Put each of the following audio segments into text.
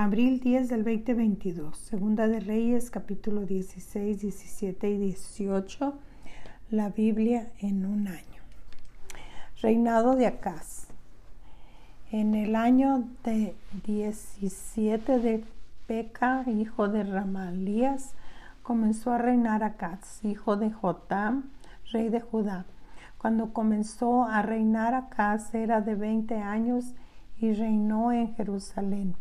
Abril 10 del 2022. Segunda de Reyes, capítulo 16, 17 y 18. La Biblia en un año. Reinado de Acaz. En el año de 17 de Peca, hijo de Ramalías, comenzó a reinar Acaz, hijo de Jotam, rey de Judá. Cuando comenzó a reinar Acaz era de 20 años y reinó en Jerusalén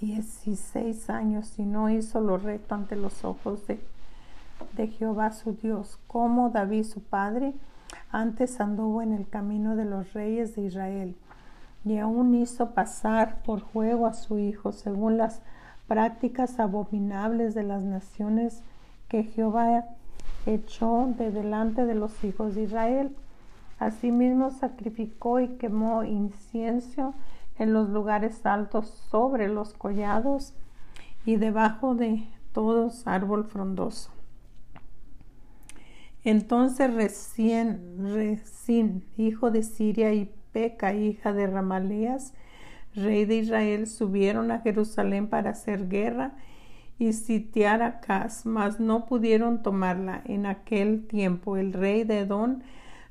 16 años y no hizo lo recto ante los ojos de, de Jehová su Dios, como David su padre, antes anduvo en el camino de los reyes de Israel, y aún hizo pasar por juego a su hijo, según las prácticas abominables de las naciones que Jehová echó de delante de los hijos de Israel. Asimismo sacrificó y quemó incienso en los lugares altos sobre los collados y debajo de todos árbol frondoso. Entonces recién, recién, hijo de Siria y Peca, hija de Ramaleas, rey de Israel, subieron a Jerusalén para hacer guerra y sitiar a Cas, mas no pudieron tomarla. En aquel tiempo el rey de Edom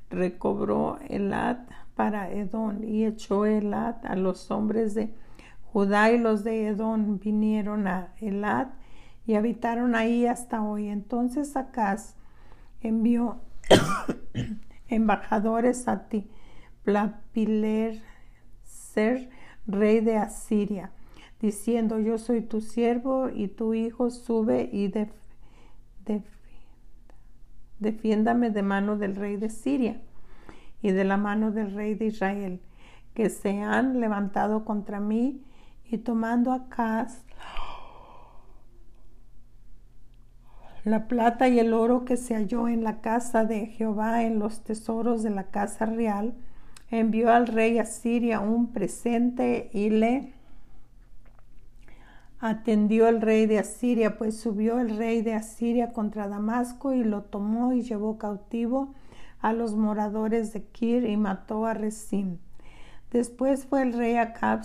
recobró Elad para Edom y echó Elad a los hombres de Judá y los de Edom vinieron a Elad y habitaron ahí hasta hoy. Entonces Acaz envió embajadores a ti, Plapiler, ser rey de Asiria, diciendo, yo soy tu siervo y tu hijo sube y defiéndame de mano del rey de Siria y de la mano del rey de Israel, que se han levantado contra mí y tomando acá la plata y el oro que se halló en la casa de Jehová en los tesoros de la casa real, envió al rey a Siria un presente y le atendió el rey de Asiria, pues subió el rey de Asiria contra Damasco y lo tomó y llevó cautivo a los moradores de Kir y mató a Rezim. Después fue el rey Acab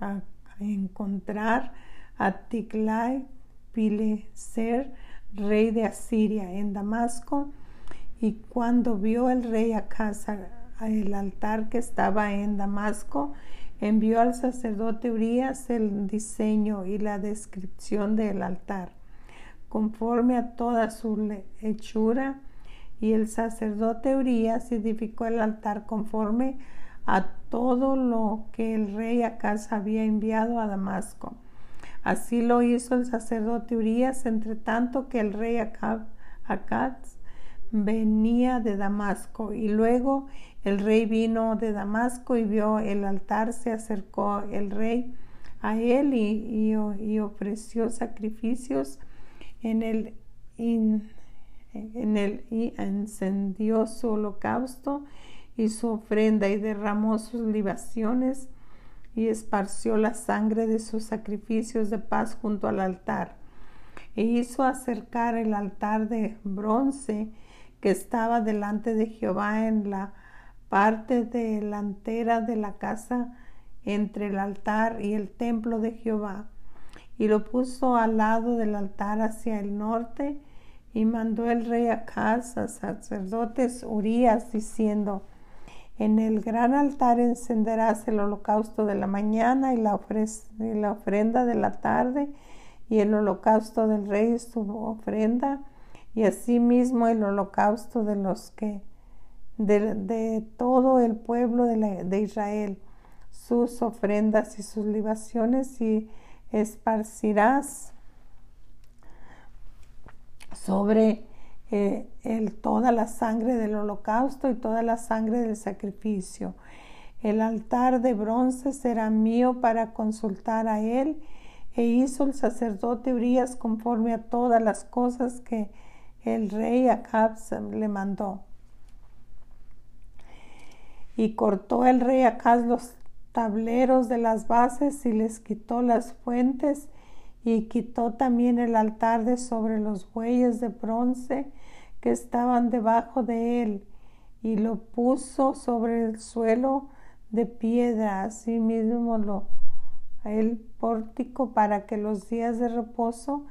a, encontrar a Tiglai Pileser, rey de Asiria, en Damasco, y cuando vio el rey Acab el altar que estaba en Damasco, envió al sacerdote Urias el diseño y la descripción del altar, conforme a toda su hechura y el sacerdote Urias edificó el altar conforme a todo lo que el rey Acaz había enviado a Damasco. Así lo hizo el sacerdote Urias, entre tanto que el rey Acaz venía de Damasco. Y luego el rey vino de Damasco y vio el altar, se acercó el rey a él y, ofreció sacrificios en el en y encendió su holocausto y su ofrenda y derramó sus libaciones y esparció la sangre de sus sacrificios de paz junto al altar. E hizo acercar el altar de bronce que estaba delante de Jehová en la parte delantera de la casa entre el altar y el templo de Jehová, y lo puso al lado del altar hacia el norte, y mandó el rey a casa sacerdotes Urias diciendo, en el gran altar encenderás el holocausto de la mañana y la, y la ofrenda de la tarde y el holocausto del rey su ofrenda y asimismo el holocausto de los que de, todo el pueblo de, de Israel. Sus ofrendas y sus libaciones y esparcirás sobre eh, el, toda la sangre del holocausto y toda la sangre del sacrificio. El altar de bronce será mío para consultar a él. E hizo el sacerdote Urias conforme a todas las cosas que el rey Acab le mandó. Y cortó el rey Acab los tableros de las bases y les quitó las fuentes y quitó también el altar de sobre los bueyes de bronce que estaban debajo de él y lo puso sobre el suelo de piedra, asimismo lo el pórtico para que los días de reposo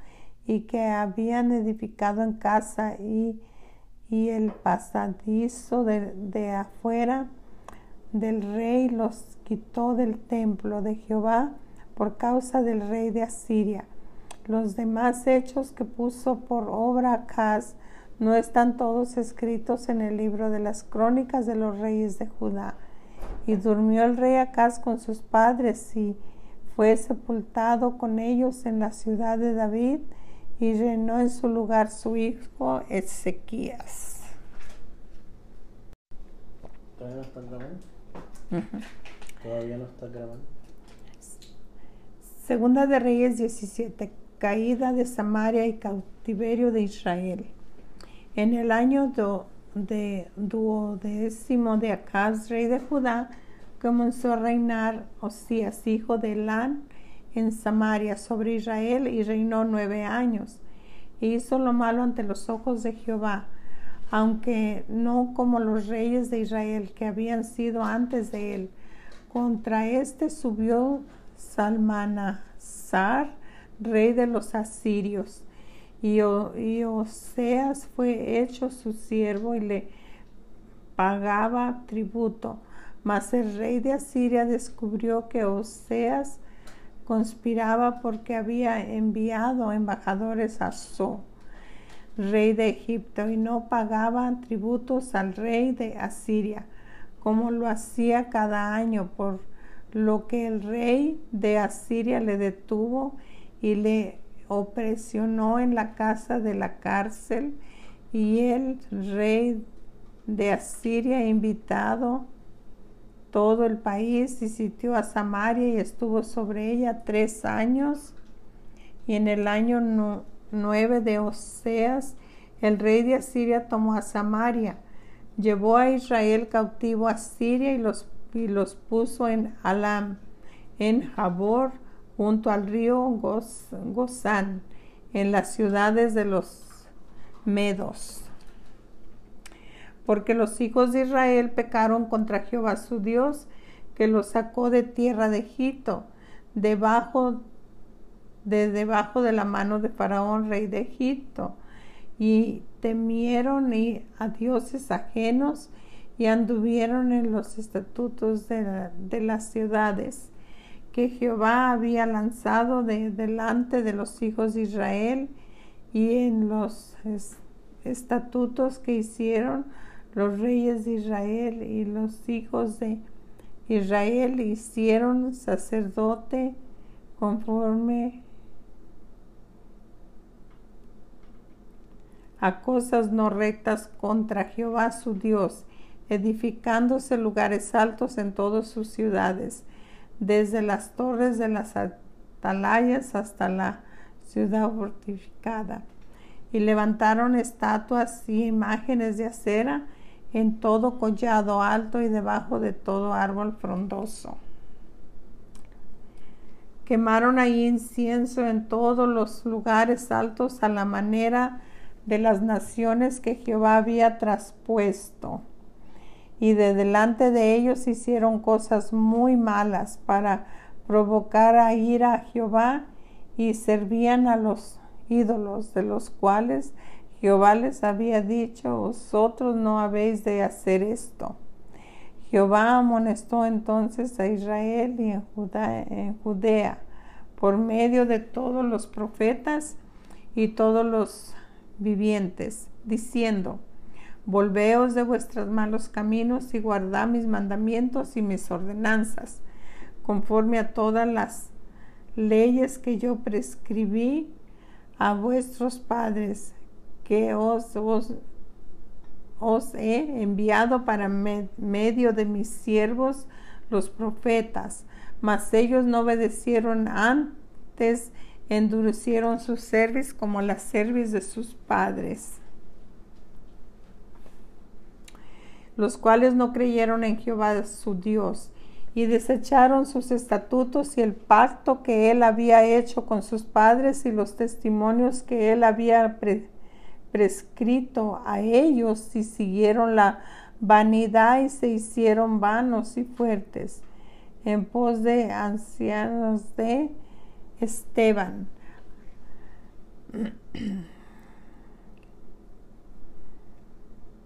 y que habían edificado en casa y, y el pasadizo de, de afuera del rey los quitó del templo de Jehová por causa del rey de Asiria. Los demás hechos que puso por obra Acaz no están todos escritos en el libro de las crónicas de los reyes de Judá. Y durmió el rey Acaz con sus padres y fue sepultado con ellos en la ciudad de David y reinó en su lugar su hijo Ezequías. ¿Todavía no está grabando? ¿Todavía no está grabando? Segunda de Reyes 17. Caída de Samaria y cautiverio de Israel. En el año do, de duodécimo de Acaz, rey de Judá, comenzó a reinar Osías, hijo de Elán, en Samaria sobre Israel y reinó nueve años. E hizo lo malo ante los ojos de Jehová, aunque no como los reyes de Israel que habían sido antes de él. Contra éste subió Salmanasar, rey de los asirios, y, Oseas fue hecho su siervo y le pagaba tributo. Mas el rey de Asiria descubrió que Oseas conspiraba porque había enviado embajadores a So, rey de Egipto, y no pagaban tributos al rey de Asiria, como lo hacía cada año, por lo que el rey de Asiria le detuvo y le opresionó en la casa de la cárcel, y el rey de Asiria invitado todo el país y sitió a Samaria y estuvo sobre ella tres años. Y en el año nueve de Oseas, el rey de Asiria tomó a Samaria, llevó a Israel cautivo a Siria y los, y los puso en Alam, en Jabor, junto al río Gozán, en las ciudades de los Medos. Porque los hijos de Israel pecaron contra Jehová su Dios, que los sacó de tierra de Egipto, debajo de debajo de la mano de Faraón, rey de Egipto, y temieron a dioses ajenos y anduvieron en los estatutos de, las ciudades que Jehová había lanzado de delante de los hijos de Israel y en los estatutos que hicieron los reyes de Israel y los hijos de Israel hicieron sacerdote conforme a cosas no rectas contra Jehová su Dios, edificándose lugares altos en todas sus ciudades, desde las torres de las atalayas hasta la ciudad fortificada. Y levantaron estatuas y imágenes de acera en todo collado alto y debajo de todo árbol frondoso. Quemaron ahí incienso en todos los lugares altos a la manera de las naciones que Jehová había traspuesto. Y de delante de ellos hicieron cosas muy malas para provocar a ira a Jehová y servían a los ídolos, de los cuales Jehová les había dicho, vosotros no habéis de hacer esto. Jehová amonestó entonces a Israel y en, en Judea por medio de todos los profetas y todos los vivientes, diciendo, Volveos de vuestros malos caminos y guardad mis mandamientos y mis ordenanzas, conforme a todas las leyes que yo prescribí a vuestros padres que os, os, he enviado para medio de mis siervos los profetas, mas ellos no obedecieron antes, endurecieron su cerviz como la cerviz de sus padres, los cuales no creyeron en Jehová su Dios y desecharon sus estatutos y el pacto que él había hecho con sus padres y los testimonios que él había prescrito a ellos y siguieron la vanidad y se hicieron vanos y fuertes. en pos de ancianos de Esteban.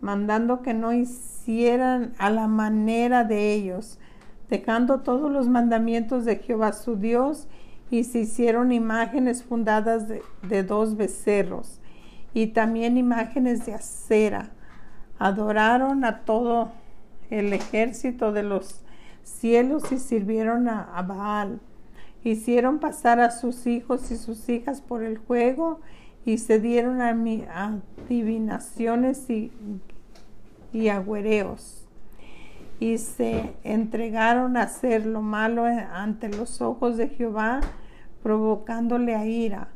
mandando que no hicieran a la manera de ellos, dejando todos los mandamientos de Jehová su Dios, y se hicieron imágenes fundadas de, de dos becerros, y también imágenes de acera. Adoraron a todo el ejército de los cielos y sirvieron a, Baal. Hicieron pasar a sus hijos y sus hijas por el juego y se dieron a, adivinaciones y, y agüereos y se entregaron a hacer lo malo ante los ojos de Jehová, provocándole a ira.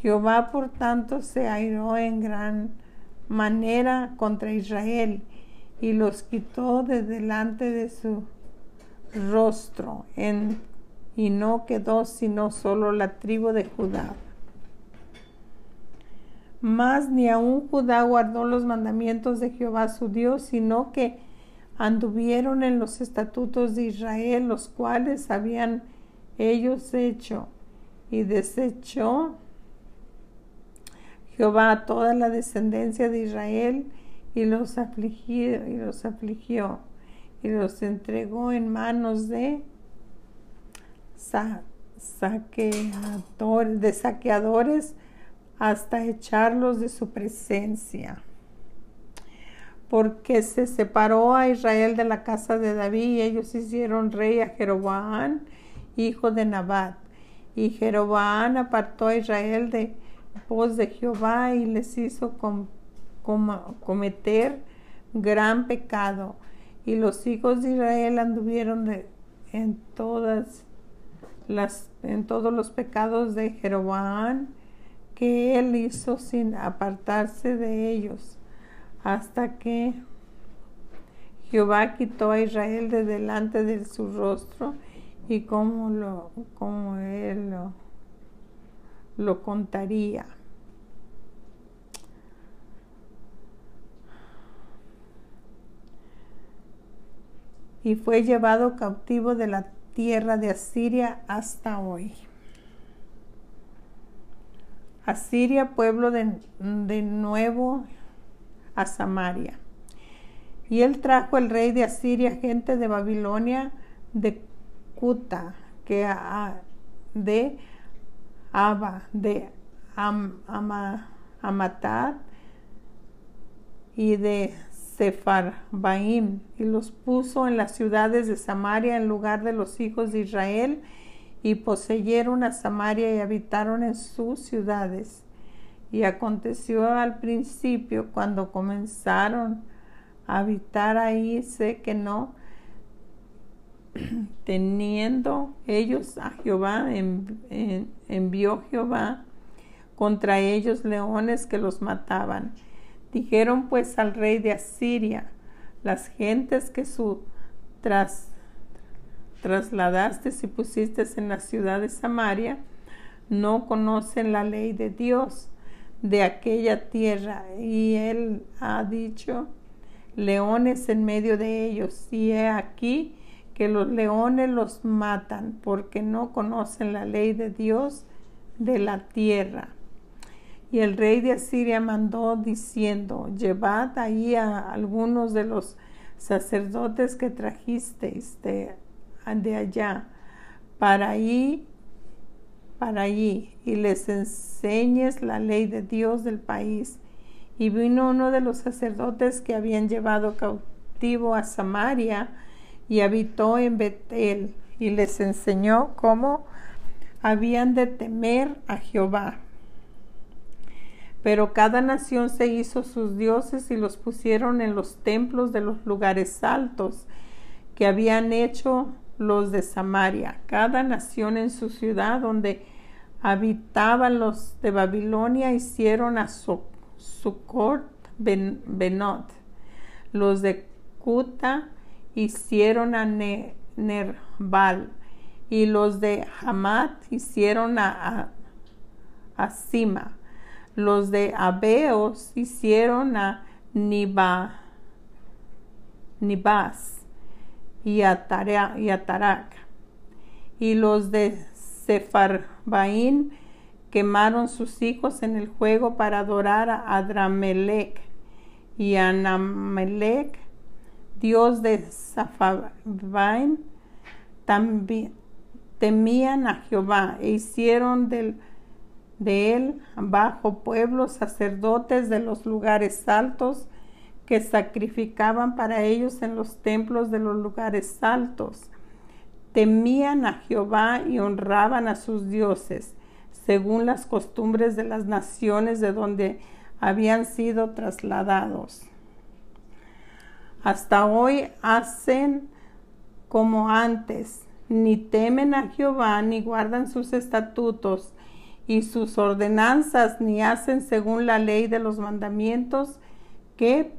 Jehová, por tanto, se airó en gran manera contra Israel y los quitó de delante de su rostro y no quedó sino solo la tribu de Judá. Mas ni aun Judá guardó los mandamientos de Jehová su Dios, sino que anduvieron en los estatutos de Israel, los cuales habían ellos hecho, y desechó Jehová a toda la descendencia de Israel y los afligió, y los afligió y los entregó en manos de saqueadores, de saqueadores hasta echarlos de su presencia. Porque se separó a Israel de la casa de David y ellos hicieron rey a Jeroboam, hijo de Nabat. Y Jeroboam apartó a Israel de voz de Jehová y les hizo cometer gran pecado y los hijos de Israel anduvieron en todas las en todos los pecados de Jeroboam que él hizo sin apartarse de ellos hasta que Jehová quitó a Israel de delante de su rostro y como lo él lo, lo contaría y fue llevado cautivo de la tierra de Asiria hasta hoy. Asiria, pueblo de, nuevo a Samaria. Y él trajo el rey de Asiria gente de Babilonia, de Cuta, que de Aba, de Am, Amatat y de Sefarbaim y los puso en las ciudades de Samaria en lugar de los hijos de Israel y poseyeron a Samaria y habitaron en sus ciudades. Y aconteció al principio cuando comenzaron a habitar ahí, sé que no, teniendo ellos a Jehová, envió Jehová contra ellos leones que los mataban Dijeron pues al rey de Asiria, las gentes que su tras, trasladaste y pusiste en la ciudad de Samaria, no conocen la ley de Dios de aquella tierra. Y él ha dicho, leones en medio de ellos. Y he aquí que los leones los matan porque no conocen la ley de Dios de la tierra. Y el rey de Asiria mandó diciendo, llevad ahí a algunos de los sacerdotes que trajisteis de, de allá, para allí, para allí, y les enseñes la ley de Dios del país. Y vino uno de los sacerdotes que habían llevado cautivo a Samaria y habitó en Betel, y les enseñó cómo habían de temer a Jehová pero cada nación se hizo sus dioses y los pusieron en los templos de los lugares altos que habían hecho los de Samaria, cada nación en su ciudad donde habitaban los de Babilonia hicieron a Sucot Benot, los de Cuta hicieron a Nerbal. Y los de Hamat hicieron a, a Sima. Los de Abeos hicieron a Nibas y a, Tarak. y los de Sefarbaín quemaron sus hijos en el juego para adorar a Adramelech y a Anamelech, dios de Safarbaín, también temían a Jehová e hicieron del, de él bajo pueblos sacerdotes de los lugares altos que sacrificaban para ellos en los templos de los lugares altos. Temían a Jehová y honraban a sus dioses, según las costumbres de las naciones de donde habían sido trasladados. Hasta hoy hacen como antes, ni temen a Jehová, ni guardan sus estatutos y sus ordenanzas, ni hacen según la ley de los mandamientos que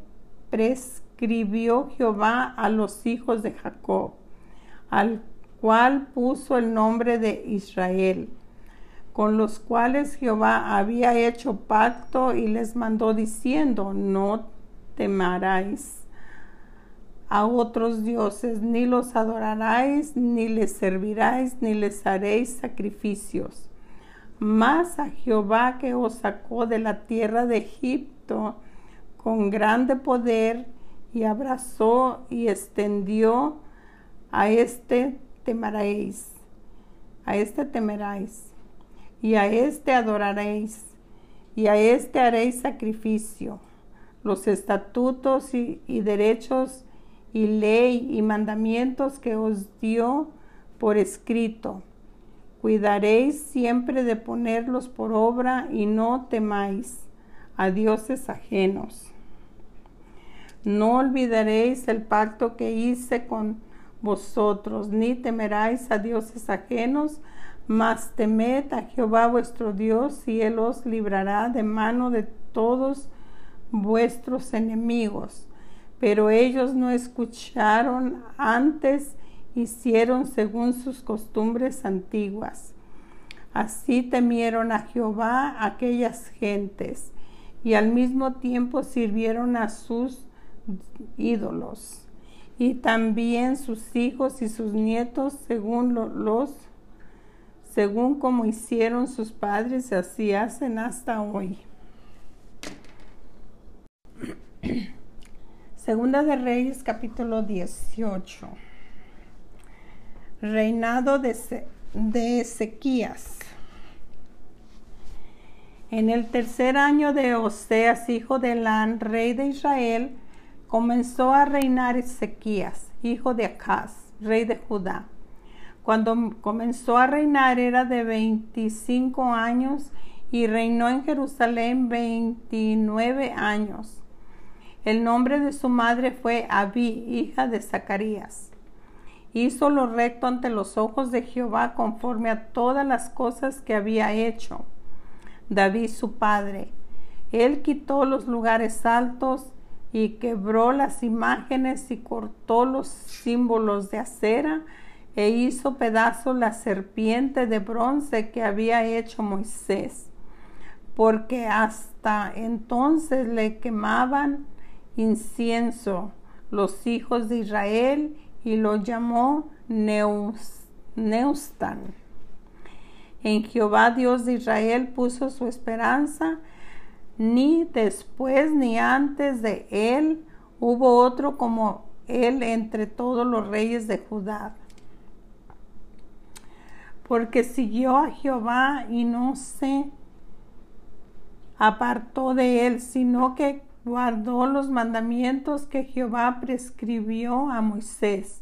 prescribió Jehová a los hijos de Jacob, al cual puso el nombre de Israel, con los cuales Jehová había hecho pacto y les mandó diciendo, no temaráis a otros dioses, ni los adoraráis, ni les serviráis, ni les haréis sacrificios. Mas a Jehová que os sacó de la tierra de Egipto, con grande poder y abrazó y extendió a este temaréis, a este temeráis, y a este adoraréis, y a este haréis sacrificio. Los estatutos y, y derechos y ley y mandamientos que os dio por escrito. Cuidaréis siempre de ponerlos por obra y no temáis a dioses ajenos. No olvidaréis el pacto que hice con vosotros, ni temeráis a dioses ajenos, mas temed a Jehová vuestro Dios, y él os librará de mano de todos vuestros enemigos. Pero ellos no escucharon antes, hicieron según sus costumbres antiguas. Así temieron a Jehová aquellas gentes y al mismo tiempo sirvieron a sus ídolos y también sus hijos y sus nietos según los según como hicieron sus padres así hacen hasta hoy. Segunda de Reyes capítulo 18. Reinado de, de Ezequías. En el tercer año de Oseas, hijo de Lan, rey de Israel, comenzó a reinar Ezequías, hijo de Acaz, rey de Judá. Cuando comenzó a reinar era de 25 años y reinó en Jerusalén 29 años. El nombre de su madre fue Abí, hija de Zacarías. Hizo lo recto ante los ojos de Jehová conforme a todas las cosas que había hecho David su padre. Él quitó los lugares altos y quebró las imágenes y cortó los símbolos de acera e hizo pedazo la serpiente de bronce que había hecho Moisés, porque hasta entonces le quemaban incienso los hijos de Israel y lo llamó Neustan. En Jehová Dios de Israel puso su esperanza, ni después ni antes de él hubo otro como él entre todos los reyes de Judá. Porque siguió a Jehová y no se apartó de él, sino que guardó los mandamientos que Jehová prescribió a Moisés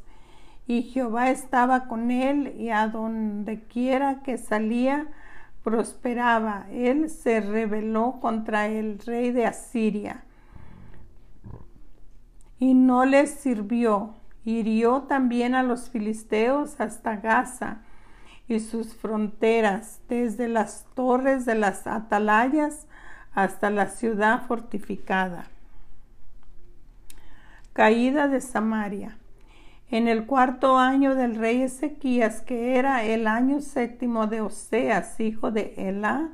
y Jehová estaba con él y a donde quiera que salía prosperaba. Él se rebeló contra el rey de Asiria y no les sirvió. Hirió también a los filisteos hasta Gaza y sus fronteras, desde las torres de las atalayas hasta la ciudad fortificada. Caída de Samaria. En el cuarto año del rey Ezequías, que era el año séptimo de Oseas, hijo de Elá,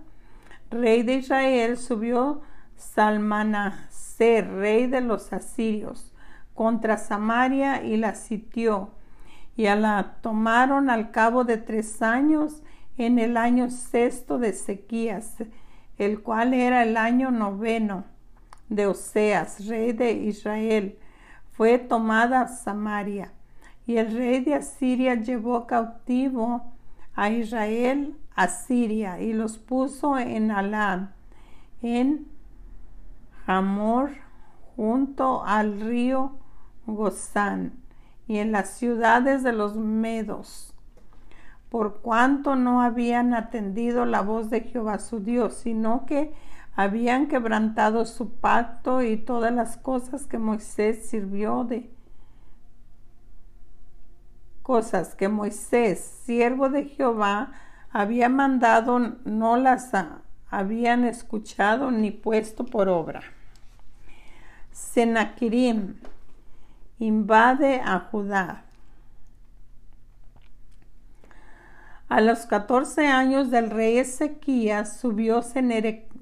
rey de Israel, subió Salmanaser, rey de los asirios, contra Samaria y la sitió. y la tomaron al cabo de tres años en el año sexto de Sequías, el cual era el año noveno de Oseas, rey de Israel. Fue tomada Samaria y el rey de Asiria llevó cautivo a Israel a Siria y los puso en Alad, en Hamor, junto al río Gozán y en las ciudades de los medos, por cuanto no habían atendido la voz de Jehová su Dios, sino que habían quebrantado su pacto y todas las cosas que Moisés sirvió de cosas que Moisés, siervo de Jehová, había mandado, no las habían escuchado ni puesto por obra. Senaquirim invade a Judá. A los 14 años del rey Ezequías subió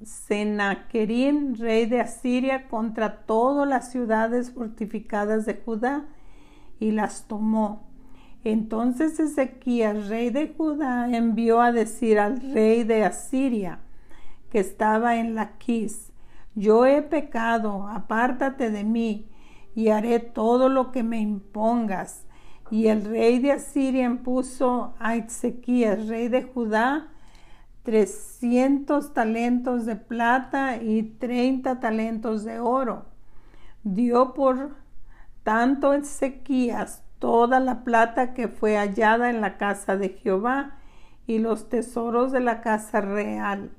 Senaquerim, rey de Asiria, contra todas las ciudades fortificadas de Judá y las tomó. Entonces Ezequías, rey de Judá, envió a decir al rey de Asiria, que estaba en Laquis, yo he pecado, apártate de mí, y haré todo lo que me impongas. Y el rey de Asiria impuso a Ezequías, rey de Judá, trescientos talentos de plata y treinta talentos de oro. Dio por tanto Ezequías toda la plata que fue hallada en la casa de Jehová y los tesoros de la casa real.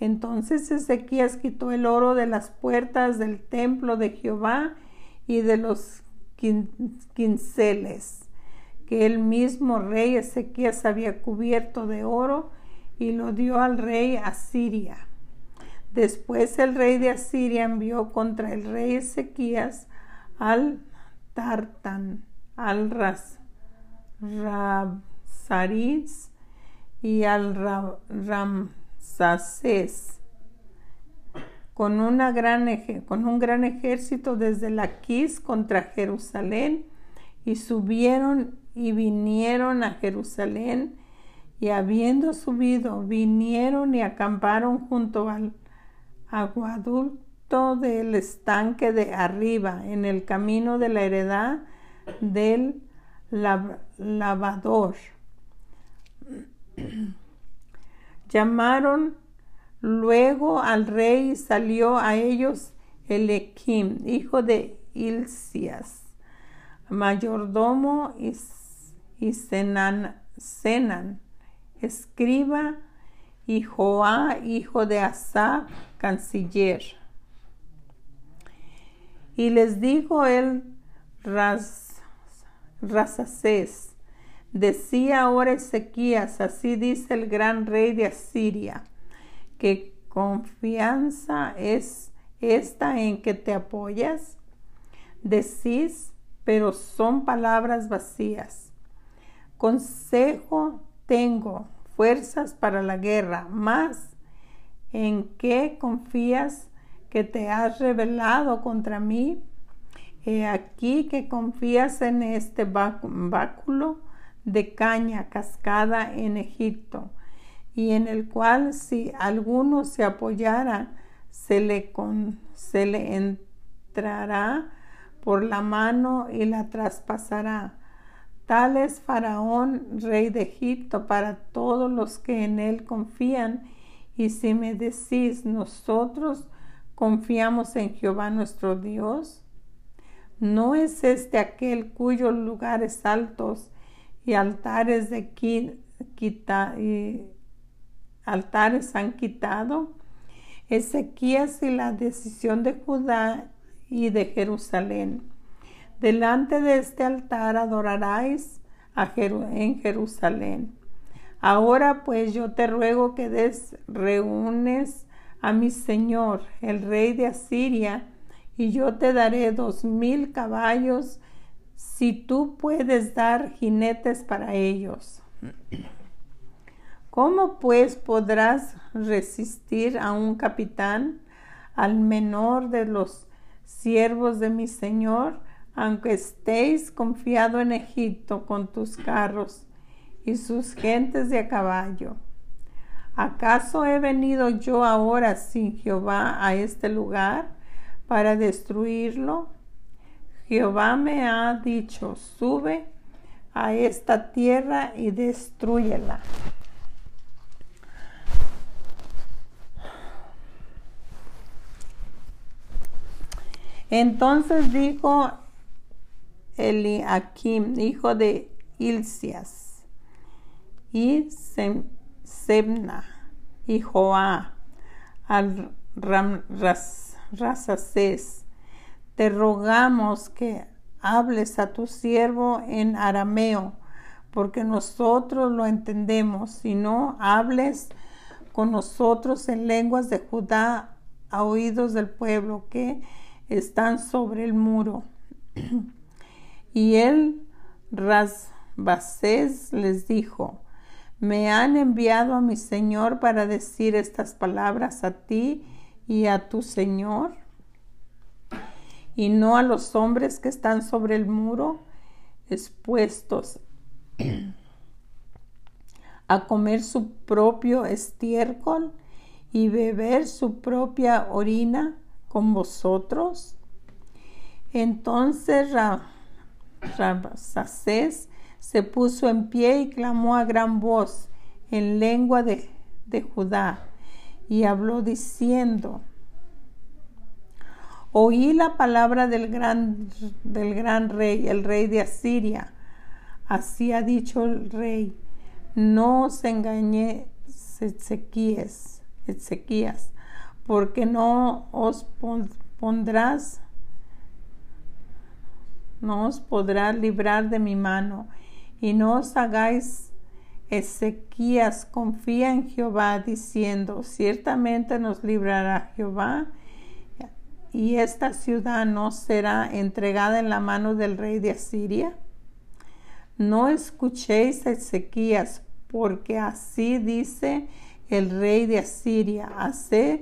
Entonces Ezequías quitó el oro de las puertas del templo de Jehová y de los quinceles que el mismo rey Ezequías había cubierto de oro y lo dio al rey Asiria. Después el rey de Asiria envió contra el rey Ezequías al Tartán, al Ras, y al Ramsacés con, una gran, con un gran ejército desde Laquis contra Jerusalén y subieron y vinieron a Jerusalén y habiendo subido vinieron y acamparon junto al aguaducto del estanque de arriba en el camino de la heredad del lavador. Llamaron Luego al rey salió a ellos Elequim, hijo de Ilcias, mayordomo y, y Senan, escriba, y Joá, hijo de Asa, canciller. Y les dijo el Ras, decía ahora Ezequías, así dice el gran rey de Asiria, ¿Qué confianza es esta en que te apoyas? Decís, pero son palabras vacías. Consejo tengo, fuerzas para la guerra, más en qué confías que te has revelado contra mí. Aquí que confías en este báculo de caña cascada en Egipto y en el cual si alguno se apoyara, se le, se le entrará por la mano y la traspasará. Tal es Faraón, rey de Egipto, para todos los que en él confían. Y si me decís, nosotros confiamos en Jehová nuestro Dios, ¿no es este aquel cuyos lugares altos y altares de altares han quitado. Ezequías y la decisión de Judá y de Jerusalén. Delante de este altar adoraráis en Jerusalén. Ahora pues yo te ruego que des reúnes a mi señor, el rey de Asiria, y yo te daré dos mil caballos si tú puedes dar jinetes para ellos. ¿Cómo pues podrás resistir a un capitán, al menor de los siervos de mi Señor, aunque estéis confiado en Egipto con tus carros y sus gentes de a caballo. ¿Acaso he venido yo ahora sin Jehová a este lugar para destruirlo? Jehová me ha dicho, sube a esta tierra y destruyela. Entonces dijo Eliakim, hijo de Ilcias, y Semna, y Joá, al Te rogamos que hables a tu siervo en arameo, porque nosotros lo entendemos, si no hables con nosotros en lenguas de Judá a oídos del pueblo que están sobre el muro. Y él, Rasbacés, les dijo, me han enviado a mi Señor para decir estas palabras a ti y a tu Señor, y no a los hombres que están sobre el muro expuestos a comer su propio estiércol y beber su propia orina con vosotros. Entonces Rabsacés se puso en pie y clamó a gran voz en lengua de, de Judá y habló diciendo, oí la palabra del gran, del gran rey, el rey de Asiria. Así ha dicho el rey, no os engañé Ezequías, Ezequías, porque no os pondrás no os podrá librar de mi mano, y no os hagáis Ezequías confía en Jehová, diciendo, ciertamente nos librará Jehová, y esta ciudad no será entregada en la mano del rey de Asiria. No escuchéis a Ezequías, porque así dice el rey de Asiria, haced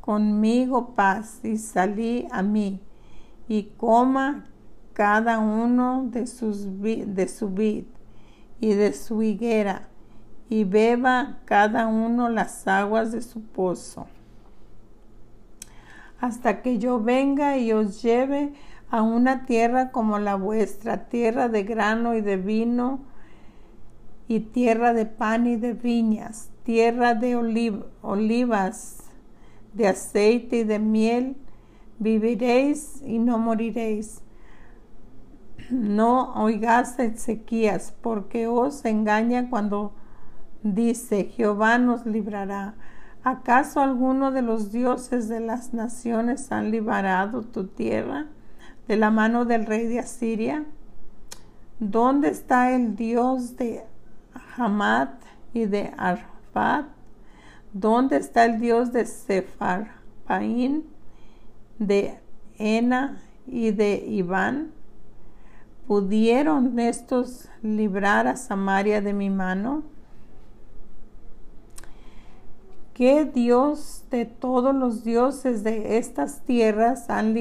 conmigo paz y salí a mí, y coma cada uno de, sus, de su vid y de su higuera, y beba cada uno las aguas de su pozo, hasta que yo venga y os lleve a una tierra como la vuestra, tierra de grano y de vino, y tierra de pan y de viñas, tierra de olivas, de aceite y de miel, viviréis y no moriréis no oigas Ezequías, porque os engaña cuando dice, Jehová nos librará. ¿Acaso alguno de los dioses de las naciones han liberado tu tierra de la mano del rey de Asiria? ¿Dónde está el Dios de Hamad y de Arfat? ¿Dónde está el Dios de Sefarpaín, de Ena y de Iván? ¿Pudieron estos librar a Samaria de mi mano? ¿Qué Dios de todos los dioses de estas tierras han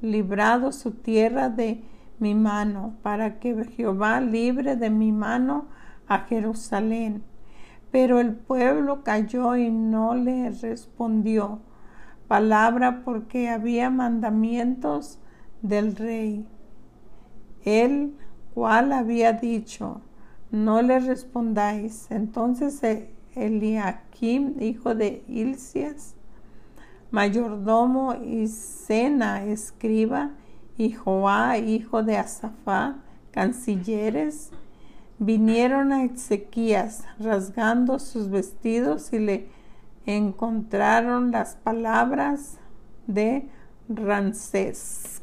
librado su tierra de mi mano para que Jehová libre de mi mano a Jerusalén? Pero el pueblo cayó y no le respondió palabra porque había mandamientos del rey el cual había dicho, no le respondáis. Entonces e-, Eliakim, hijo de Ilcias, mayordomo y Sena, escriba, y Joá, hijo de Asafá, cancilleres, vinieron a Ezequías rasgando sus vestidos y le encontraron las palabras de Rancés